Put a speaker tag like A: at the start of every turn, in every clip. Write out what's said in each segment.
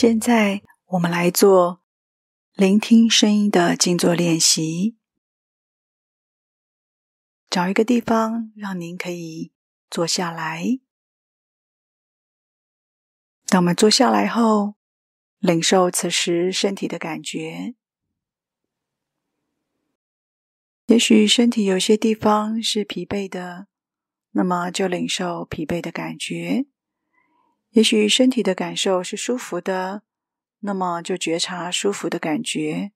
A: 现在我们来做聆听声音的静坐练习。找一个地方，让您可以坐下来。当我们坐下来后，领受此时身体的感觉。也许身体有些地方是疲惫的，那么就领受疲惫的感觉；也许身体的感受是舒服的，那么就觉察舒服的感觉；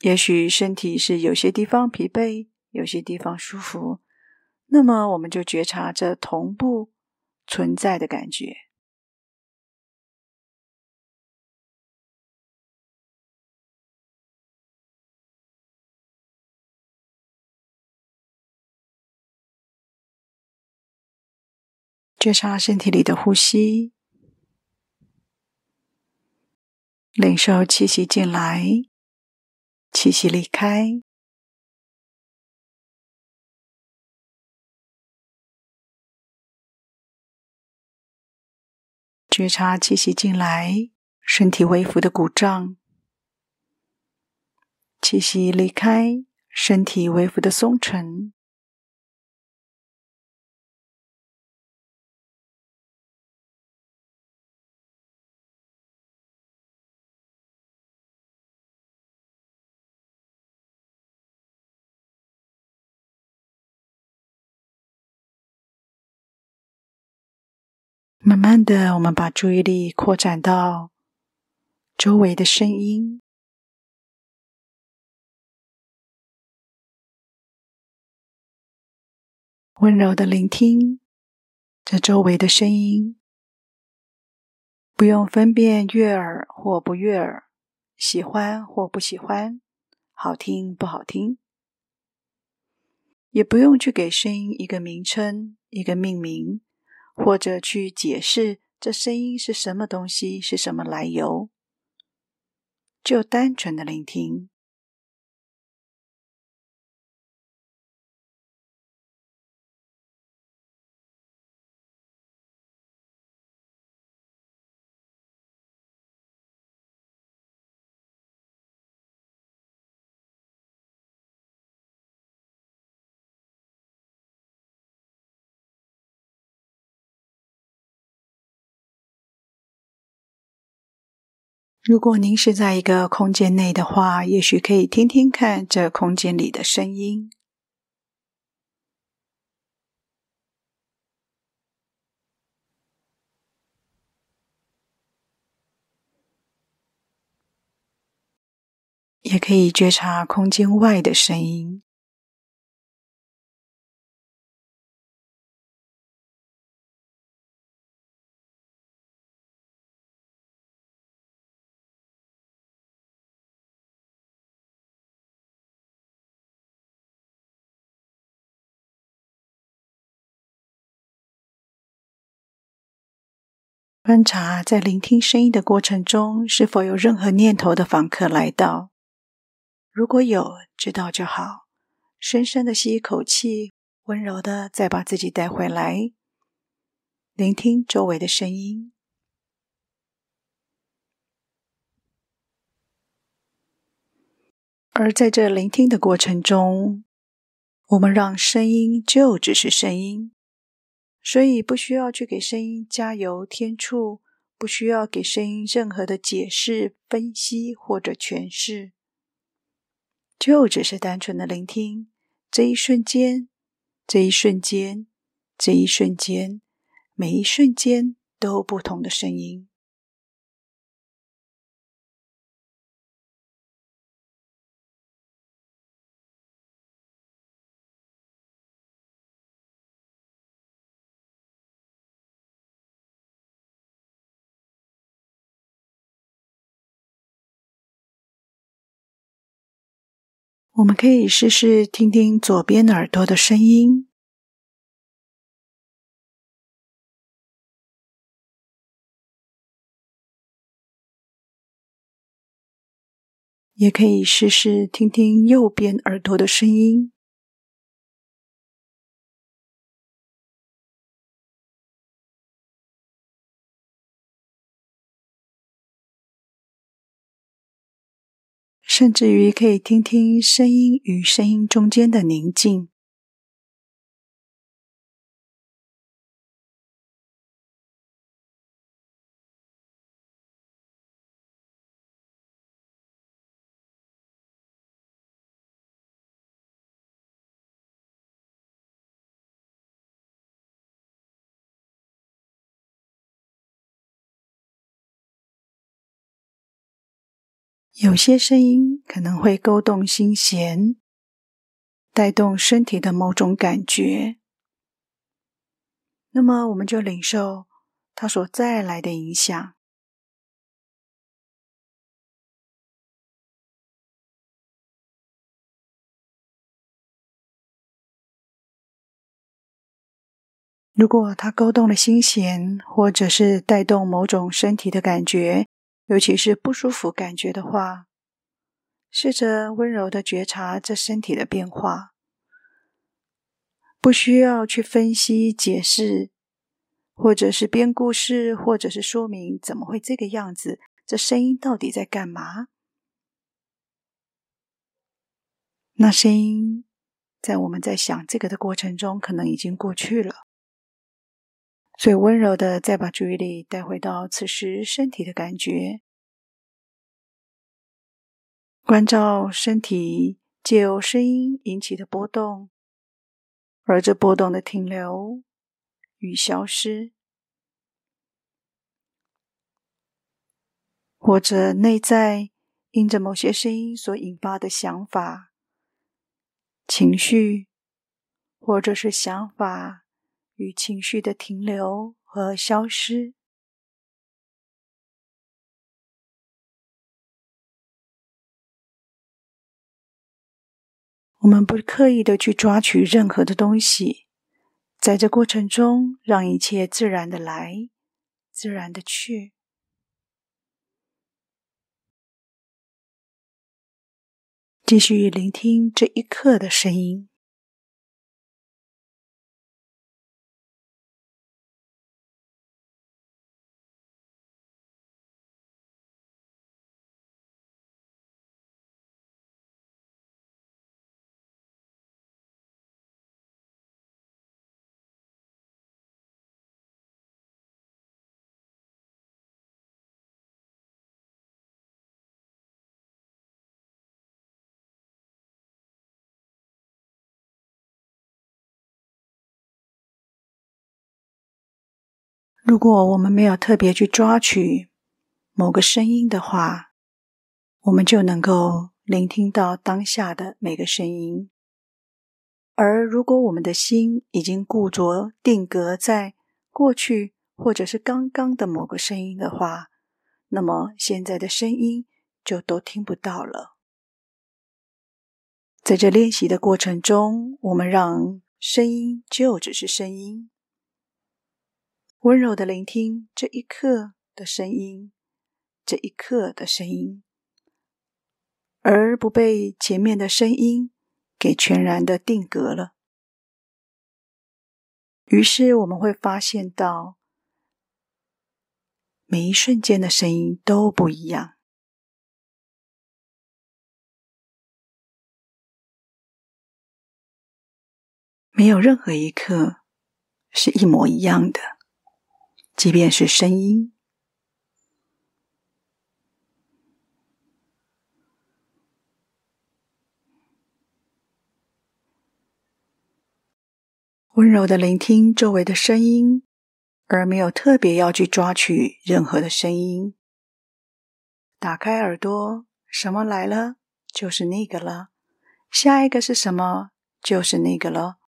A: 也许身体是有些地方疲惫，有些地方舒服，那么我们就觉察这同步存在的感觉。觉察身体里的呼吸，领受气息进来，气息离开。觉察气息进来，身体微幅的鼓胀；气息离开，身体微幅的松沉。慢慢的，我们把注意力扩展到周围的声音，温柔的聆听这周围的声音，不用分辨悦耳或不悦耳，喜欢或不喜欢，好听不好听，也不用去给声音一个名称，一个命名。或者去解释这声音是什么东西，是什么来由，就单纯的聆听。如果您是在一个空间内的话，也许可以听听看这空间里的声音，也可以觉察空间外的声音。观察在聆听声音的过程中，是否有任何念头的访客来到。如果有，知道就好。深深的吸一口气，温柔的再把自己带回来，聆听周围的声音。而在这聆听的过程中，我们让声音就只是声音。所以不需要去给声音加油添醋，不需要给声音任何的解释、分析或者诠释，就只是单纯的聆听。这一瞬间，这一瞬间，这一瞬间，每一瞬间都有不同的声音。我们可以试试听听左边耳朵的声音，也可以试试听听右边耳朵的声音。甚至于可以听听声音与声音中间的宁静。有些声音可能会勾动心弦，带动身体的某种感觉，那么我们就领受它所带来的影响。如果它勾动了心弦，或者是带动某种身体的感觉，尤其是不舒服感觉的话，试着温柔的觉察这身体的变化，不需要去分析、解释，或者是编故事，或者是说明怎么会这个样子，这声音到底在干嘛？那声音在我们在想这个的过程中，可能已经过去了。最温柔的再把注意力带回到此时身体的感觉，关照身体借由声音引起的波动，而这波动的停留与消失，或者内在因着某些声音所引发的想法、情绪，或者是想法。与情绪的停留和消失，我们不刻意的去抓取任何的东西，在这过程中，让一切自然的来，自然的去，继续聆听这一刻的声音。如果我们没有特别去抓取某个声音的话，我们就能够聆听到当下的每个声音。而如果我们的心已经固着定格在过去或者是刚刚的某个声音的话，那么现在的声音就都听不到了。在这练习的过程中，我们让声音就只是声音。温柔的聆听这一刻的声音，这一刻的声音，而不被前面的声音给全然的定格了。于是我们会发现到，每一瞬间的声音都不一样，没有任何一刻是一模一样的。即便是声音，温柔的聆听周围的声音，而没有特别要去抓取任何的声音。打开耳朵，什么来了就是那个了，下一个是什么就是那个了。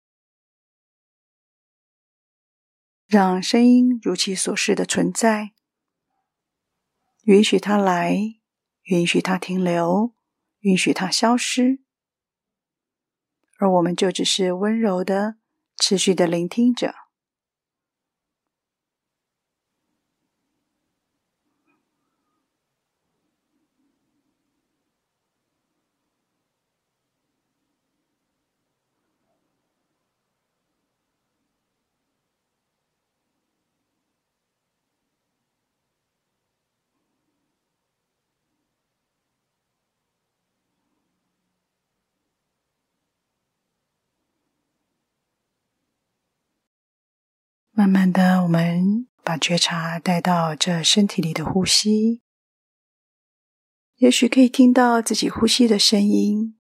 A: 让声音如其所示的存在，允许它来，允许它停留，允许它消失，而我们就只是温柔的、持续的聆听着。慢慢的，我们把觉察带到这身体里的呼吸，也许可以听到自己呼吸的声音。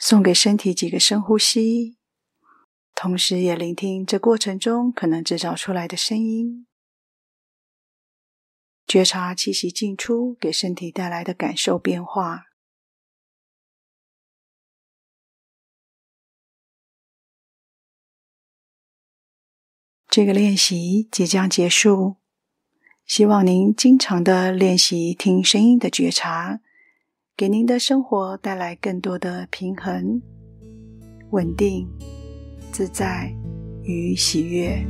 A: 送给身体几个深呼吸，同时也聆听这过程中可能制造出来的声音，觉察气息进出给身体带来的感受变化。这个练习即将结束，希望您经常的练习听声音的觉察。给您的生活带来更多的平衡、稳定、自在与喜悦。